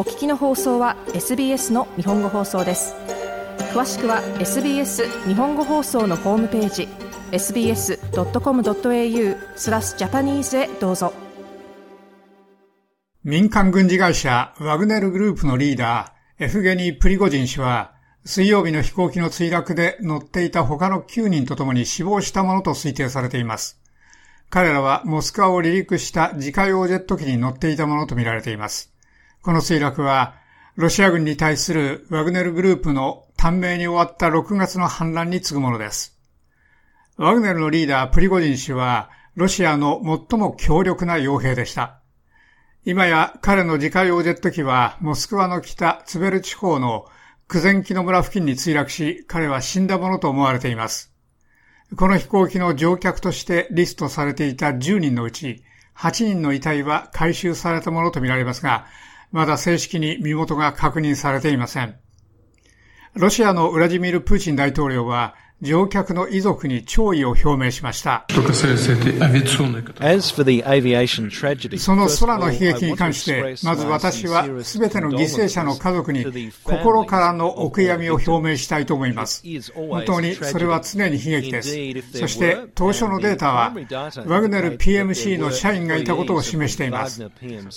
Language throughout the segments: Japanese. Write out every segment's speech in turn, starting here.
お聞きの放送は SBS の日本語放送です詳しくは SBS 日本語放送のホームページ sbs.com.au スラスジャパニーズへどうぞ民間軍事会社ワグネルグループのリーダーエフゲニー・プリゴジン氏は水曜日の飛行機の墜落で乗っていた他の9人と共に死亡したものと推定されています。彼らはモスクワを離陸した自家用ジェット機に乗っていたものとみられています。この墜落は、ロシア軍に対するワグネルグループの短命に終わった6月の反乱に次ぐものです。ワグネルのリーダープリゴジン氏は、ロシアの最も強力な傭兵でした。今や彼の自家用ジェット機はモスクワの北ツベル地方のクゼンキの村付近に墜落し、彼は死んだものと思われています。この飛行機の乗客としてリストされていた10人のうち、8人の遺体は回収されたものとみられますが、まだ正式に身元が確認されていません。ロシアのウラジミール・プーチン大統領は、乗客の遺族に弔意を表明しました。その空の悲劇に関して、まず私は全ての犠牲者の家族に心からのお悔やみを表明したいと思います。本当にそれは常に悲劇です。そして当初のデータは、ワグネル PMC の社員がいたことを示しています。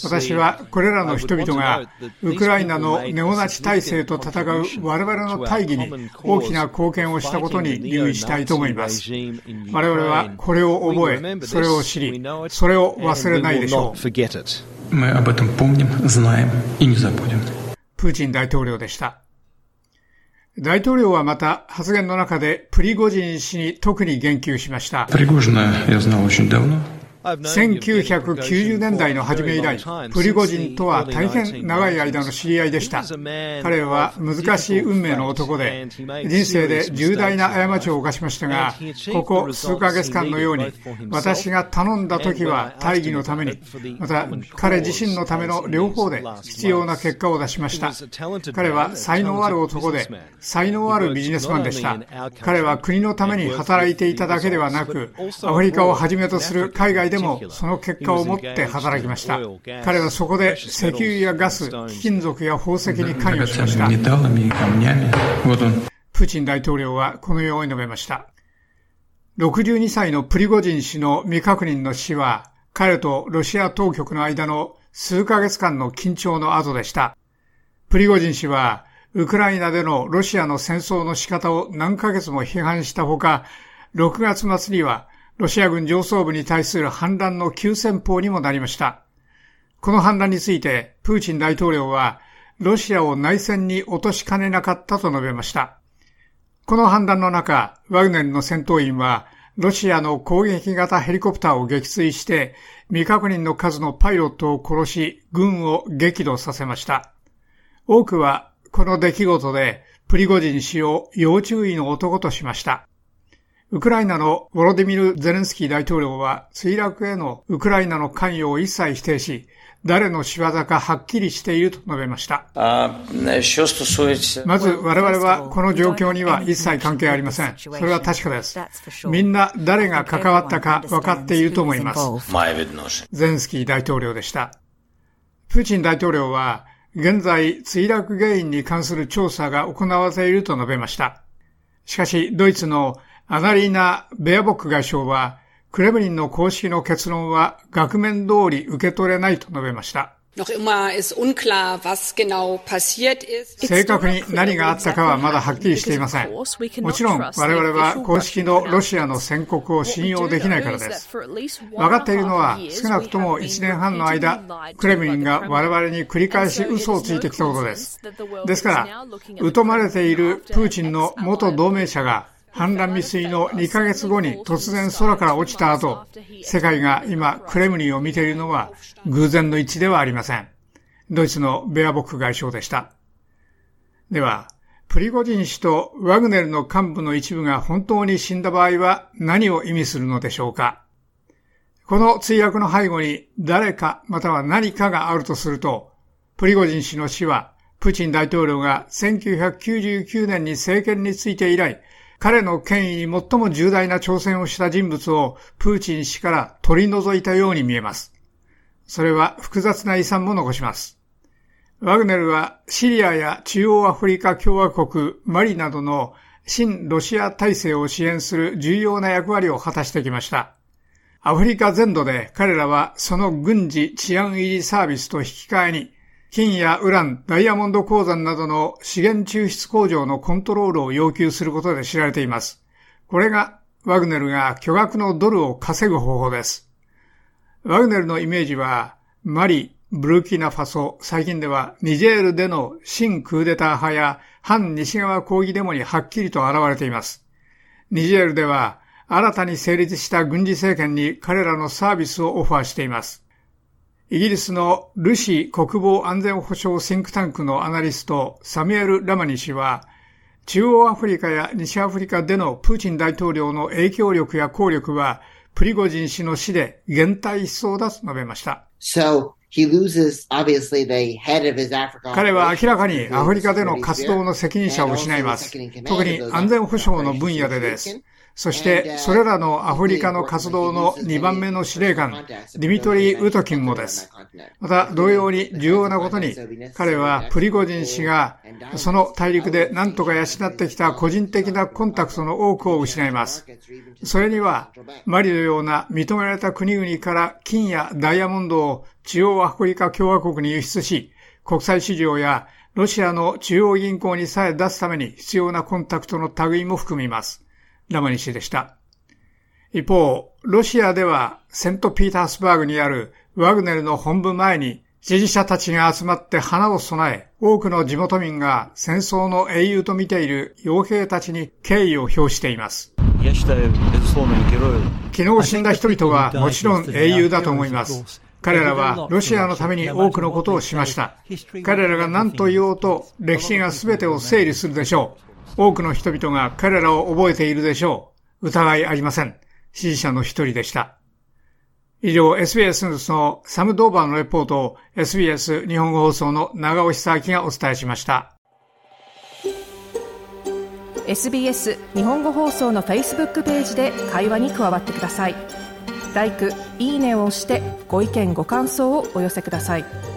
私はこれらの人々がウクライナのネオナチ体制と戦う我々の大義に大きな貢献をしたことに留意したいと思います。我々はこれを覚え、それを知り、それを忘れないでしょう。プーチン大統領でした。大統領はまた発言の中でプリゴジン氏に特に言及しました。1990年代の初め以来、プリゴジンとは大変長い間の知り合いでした。彼は難しい運命の男で、人生で重大な過ちを犯しましたが、ここ数ヶ月間のように、私が頼んだ時は大義のために、また彼自身のための両方で必要な結果を出しました。彼は才能ある男で、才能あるビジネスマンでした。彼は国のために働いていただけではなく、アフリカをはじめとする海外でもその結果を持って働きました。彼はそこで石油やガス、貴金属や宝石に関与しました。プーチン大統領はこのように述べました。62歳のプリゴジン氏の未確認の死は、彼とロシア当局の間の数ヶ月間の緊張の後でした。プリゴジン氏は、ウクライナでのロシアの戦争の仕方を何ヶ月も批判したほか、6月末にはロシア軍上層部に対する反乱の急先鋒にもなりました。この反乱について、プーチン大統領は、ロシアを内戦に落としかねなかったと述べました。この反乱の中、ワグネルの戦闘員は、ロシアの攻撃型ヘリコプターを撃墜して、未確認の数のパイロットを殺し、軍を激怒させました。多くは、この出来事で、プリゴジン氏を要注意の男としました。ウクライナのウォロディミル・ゼレンスキー大統領は墜落へのウクライナの関与を一切否定し、誰の仕業かはっきりしていると述べました。まず我々はこの状況には一切関係ありません。それは確かです。みんな誰が関わったか分かっていると思います。ゼレンスキー大統領でした。プーチン大統領は現在墜落原因に関する調査が行われていると述べました。しかし、ドイツのアナリーナ・ベアボック外相は、クレムリンの公式の結論は額面通り受け取れないと述べました。正確に何があったかはまだはっきりしていません。もちろん我々は公式のロシアの宣告を信用できないからです。分かっているのは少なくとも1年半の間、クレムリンが我々に繰り返し嘘をついてきたことです。ですから、疎まれているプーチンの元同盟者が反乱未遂の2ヶ月後に突然空から落ちた後、世界が今クレムリンを見ているのは偶然の一致ではありません。ドイツのベアボック外相でした。では、プリゴジン氏とワグネルの幹部の一部が本当に死んだ場合は何を意味するのでしょうかこの墜落の背後に誰かまたは何かがあるとすると、プリゴジン氏の死はプーチン大統領が1999年に政権について以来、彼の権威に最も重大な挑戦をした人物をプーチン氏から取り除いたように見えます。それは複雑な遺産も残します。ワグネルはシリアや中央アフリカ共和国、マリなどの新ロシア体制を支援する重要な役割を果たしてきました。アフリカ全土で彼らはその軍事治安維持サービスと引き換えに金やウラン、ダイヤモンド鉱山などの資源抽出工場のコントロールを要求することで知られています。これがワグネルが巨額のドルを稼ぐ方法です。ワグネルのイメージはマリ、ブルキナファソ、最近ではニジェールでの新クーデター派や反西側抗議デモにはっきりと現れています。ニジェールでは新たに成立した軍事政権に彼らのサービスをオファーしています。イギリスのルシ国防安全保障シンクタンクのアナリストサミュエル・ラマニ氏は、中央アフリカや西アフリカでのプーチン大統領の影響力や効力は、プリゴジン氏の死で減退しそうだと述べました。So, 彼は明らかにアフリカでの活動の責任者を失います。特に安全保障の分野でです。そして、それらのアフリカの活動の2番目の司令官、ディミトリー・ウトキンもです。また、同様に重要なことに、彼はプリゴジン氏が、その大陸で何とか養ってきた個人的なコンタクトの多くを失います。それには、マリのような認められた国々から金やダイヤモンドを中央アフリカ共和国に輸出し、国際市場やロシアの中央銀行にさえ出すために必要なコンタクトの類も含みます。ラマニ氏でした。一方、ロシアではセントピータースバーグにあるワグネルの本部前に支持者たちが集まって花を備え、多くの地元民が戦争の英雄と見ている傭兵たちに敬意を表しています。昨日死んだ人々はもちろん英雄だと思います。彼らはロシアのために多くのことをしました。彼らが何と言おうと歴史が全てを整理するでしょう。多くの人々が彼らを覚えているでしょう。疑いありません。支持者の一人でした。以上、SBS ニュースのサム・ドーバーのレポートを SBS 日本語放送の長尾久明がお伝えしました。SBS 日本語放送の Facebook ページで会話に加わってください。l i いいねを押してご意見ご感想をお寄せください。